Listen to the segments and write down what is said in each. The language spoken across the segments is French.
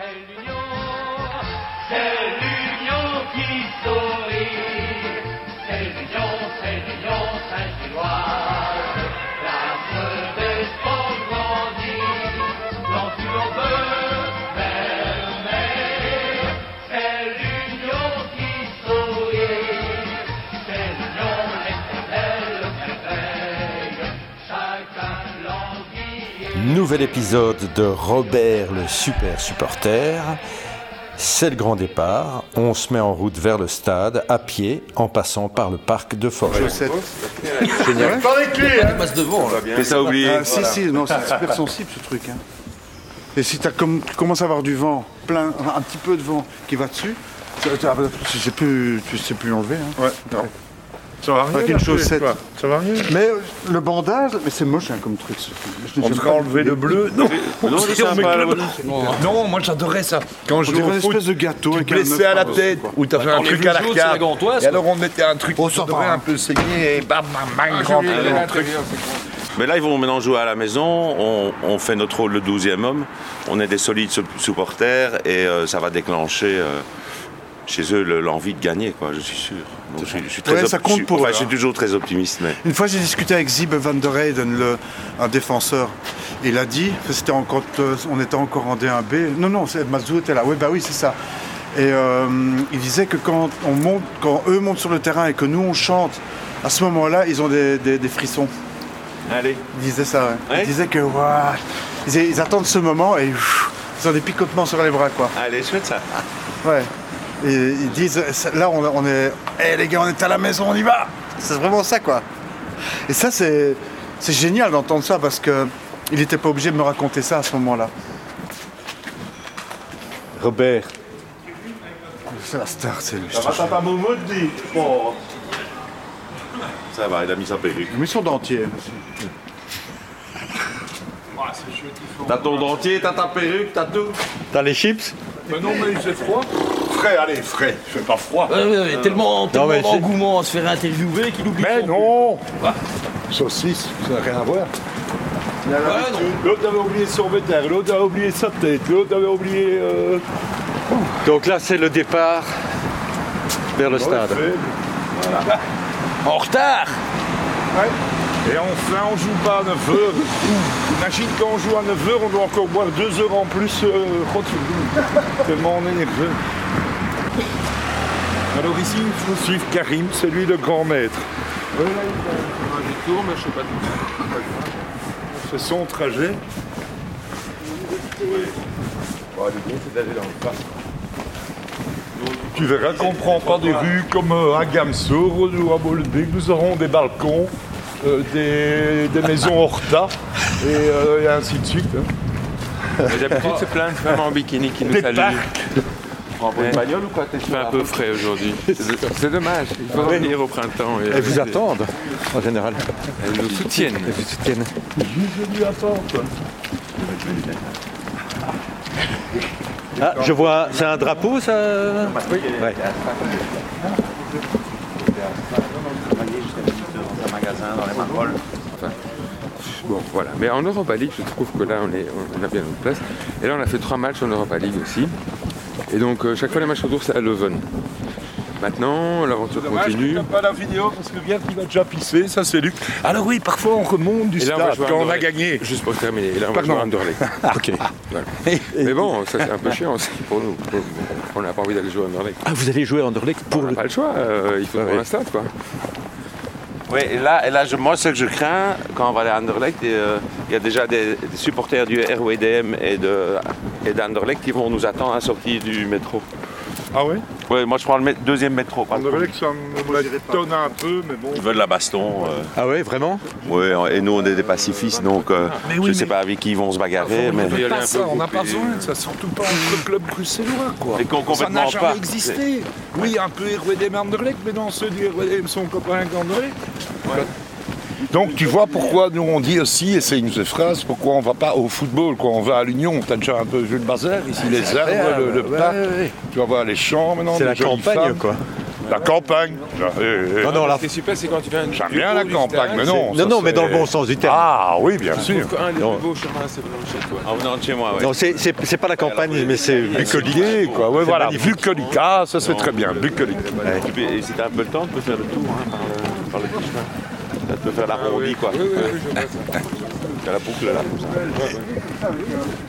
C'est l'union, c'est Nouvel épisode de Robert le super supporter. C'est le grand départ. On se met en route vers le stade à pied en passant par le parc de Forêt. Mais ça oublié. Ah, si, si, non, c'est super sensible ce truc. hein. Et si tu commences à avoir du vent, plein, un petit peu de vent qui va dessus, sais plus, tu sais plus l'enlever. hein. Ouais, non. Ça va rien. Avec une chaussette. quoi. Ça va rien. Mais euh, le bandage, mais c'est moche hein, comme truc. ce truc. Je- On fera enlever le bleu. Non, Non, c'est c'est sympa, le la bleu. Non, moi j'adorais ça. Quand je On jouais une foot, espèce de gâteau avec œuf à la tête ou t'as fait un truc à l'arcade. Et alors on mettait un truc qui devrait un peu saigner et bam, bam, bam, truc. Mais là, ils vont maintenant jouer à la maison. On, on fait notre rôle de 12e homme. On est des solides sup- supporters et euh, ça va déclencher euh, chez eux le- l'envie de gagner, quoi, je suis sûr. Donc, je, suis- je suis très Ouais, ça compte pour enfin, eux, je suis hein. toujours très optimiste. Mais... Une fois, j'ai discuté avec Zib van der Heyden, le, un défenseur. Il a dit, c'était en- quand euh, on était encore en D1B. Non, non, c'est- Mazou était là. Oui, bah oui, c'est ça. Et euh, il disait que quand, on monte, quand eux montent sur le terrain et que nous on chante, à ce moment-là, ils ont des, des- des frissons. Allez. Il disait ça, ouais. Ouais. Il disait que ils, ils attendent ce moment et pff, ils ont des picotements sur les bras, quoi. Allez, chouette ça. Ouais. Et ils disent, là, on, on est. Eh les gars, on est à la maison, on y va C'est vraiment ça, quoi. Et ça, c'est, c'est génial d'entendre ça parce que il n'était pas obligé de me raconter ça à ce moment-là. Robert, C'est la star, c'est lui. Ça va, papa Momo dit Ça va, il a mis sa perruque. Mais ils sont dentiers. T'as ton dentier, t'as ta perruque, t'as tout. t'as les chips? Mais non, mais il fait froid. Frais, allez, frais. Il fait pas froid. Ouais, ouais, ouais, tellement, tellement mais c'est- d'engouement à se faire interviewer qu'il oublie Mais son- non Saucisse, ça n'a rien à voir. Ouais. L'autre avait oublié son vétère, l'autre avait oublié sa tête, l'autre avait oublié. Euh... Donc là, c'est le départ vers le stade. En retard Et enfin, on joue pas à 9h. Imagine quand on joue à 9h, on doit encore boire 2 heures en plus. Euh, tellement on est nerveux. Alors ici, il faut suivre Karim, c'est lui le grand maître. C'est son trajet. Tu verras qu'on ne prend pas des rues comme euh, à Gamsour ou à Molenbeek. Nous aurons des balcons, euh, des, des maisons Horta et, euh, et ainsi de suite. hein. D'habitude, c'est plein de femmes en bikini qui nous Parcs. une bagnole ou quoi Il fait un peu frais aujourd'hui. C'est dommage. Il faut revenir au printemps. Et, Elles vous attendent, en général. Elles nous soutiennent. Elles vous soutiennent. Je lui attends. quoi. Ah, je vois, c'est un drapeau, ça? Ouais. Bon, voilà. Mais en Europa League, je trouve que là, on, est, on a bien notre place. Et là, on a fait trois matchs en Europa League aussi. Et donc, euh, chaque fois, les matchs retour, c'est à Leuven. Maintenant, l'aventure continue. n'a pas la vidéo parce que bien qu'il va déjà pisser, ça c'est Luc. Alors oui, parfois on remonte du Et là, on va stade à quand on a gagné. Juste pour terminer. Et là, on va Pardon. jouer à Anderlecht. Ok. Voilà. Mais bon, ça, c'est un peu chiant aussi pour nous. On n'a pas envie d'aller jouer à Anderlecht. Ah, vous allez jouer à Anderlecht pour On n'a le... pas le choix. euh, il faut Ouais, pour ouais. l'instant, quoi. Oui, et là, et là moi, ce que je crains, quand on va aller à Anderlecht, euh, il y a déjà des, supporters du RWDM de- et d'Anderlecht qui vont nous attendre à la sortie du métro. Ah oui Ouais, moi, je prends le mé- deuxième métro. pas le ça m'étonne un peu, mais bon. Ils veulent la baston. euh, Ah ouais, vraiment? Ouais, et nous, on est des pacifistes, donc euh, Mais je oui, sais mais- pas avec qui ils vont se bagarrer. mais... Pas un ça, on n'a pas besoin de ça, surtout pas entre clubs bruxellois, quoi. Et qu'on- ça complètement n'a jamais pas. existé. Oui, un peu RWDM Anderlecht, mais non, ceux du RWDM sont copains qu'Anderlecht. Donc tu vois pourquoi nous on dit aussi, et c'est une de ces phrases, pourquoi on va pas au football, quoi, on va à l'Union, t'as déjà un peu vu le bazar, ici les arbres, le, le parc, tu vas voir les champs maintenant, C'est les la campagne, femmes. quoi. La campagne. Eh, eh. Non, non, la- Ce qui est super, c'est quand tu viens J'aime bien la campagne, mais non. non, non, mais dans le bon sens du terme. Ah oui, bien Je sûr. qu'un des Non. plus beaux chemins, c'est venant chez toi. En venant de chez moi. Non, c'est pas la campagne, mais c'est Bucolique, quoi. C'est voilà, bucolique. Ah, ça c'est très bien, bucolique. Et si t'as un peu le temps, tu peux faire le tour hein, par, le, par le petit chemin. Ça te peut faire l'arrondi, quoi. Oui, oui, oui, je vois ça. Faire la boucle là.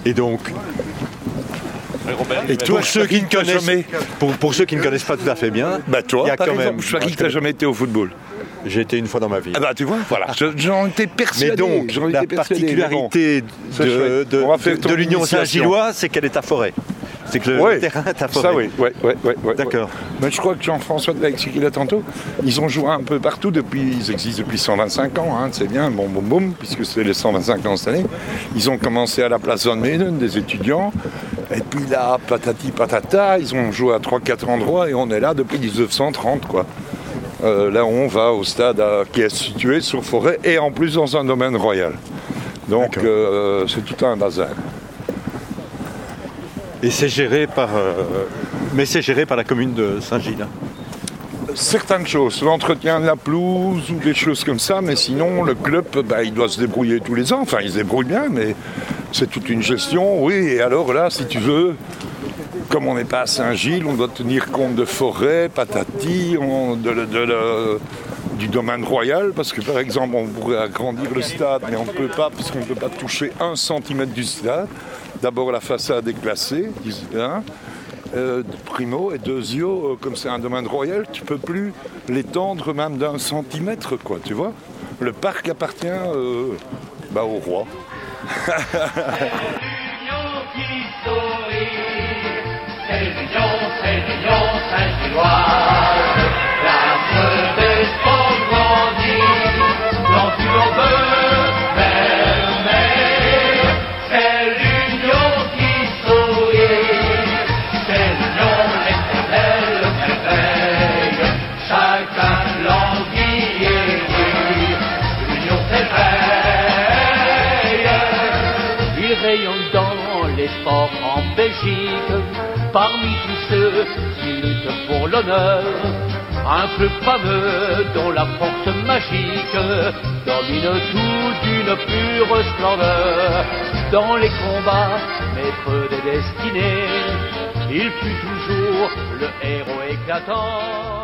Et donc, Et pour ceux qui ne connaissent, jamais- pour, pour ceux qui ne connaissent pas tout à fait bien, Bah toi, il y a par quand exemple, même. je parie que t'as jamais été au football. J'ai été une fois dans ma vie. Ah bah tu vois, voilà, Je- j'en étais persuadé. Mais donc, la particularité de, de, de- l'Union. Saint-Gillois, c'est qu'elle est à forêt. C'est que le, Ouais, le terrain forêt. Ça oui, ouais, ouais, ouais, ouais, D'accord. Mais je crois que Jean-François l'a expliqué là tantôt. Ils ont joué un peu partout depuis, ils existent depuis 125 ans, hein, c'est bien, bon, boum, boum, puisque c'est les 125 ans cette année. Ils ont commencé à la place Van Menen, des étudiants. Et puis là, patati patata, ils ont joué à 3-4 endroits et on est là depuis 1930, quoi. Euh, là, on va au stade à- qui est situé sur forêt et en plus dans un domaine royal. Donc, euh, c'est tout un bazar. Et c'est géré par. euh, mais c'est géré par la commune de Saint-Gilles. certaines choses, l'entretien de la pelouse ou des choses comme ça, mais sinon le club, bah, il doit se débrouiller tous les ans. Enfin, il se débrouille bien, mais c'est toute une gestion. Oui, et alors là, si tu veux, comme on n'est pas à Saint-Gilles, on doit tenir compte de forêt, patati, du domaine royal, parce que par exemple, on pourrait agrandir le stade, mais on ne peut pas, parce qu'on ne peut pas toucher un centimètre du stade. D'abord, la façade est classée, bien. Euh, primo et deuxio, euh, comme c'est un domaine royal, tu peux plus l'étendre même d'un centimètre, quoi, tu vois. Le parc appartient euh, bah, au roi. en Belgique, parmi tous ceux qui luttent pour l'honneur. Un club fameux dont la force magique domine tout d'une pure splendeur. Dans les combats, maître des destinées, il fut toujours le héros éclatant.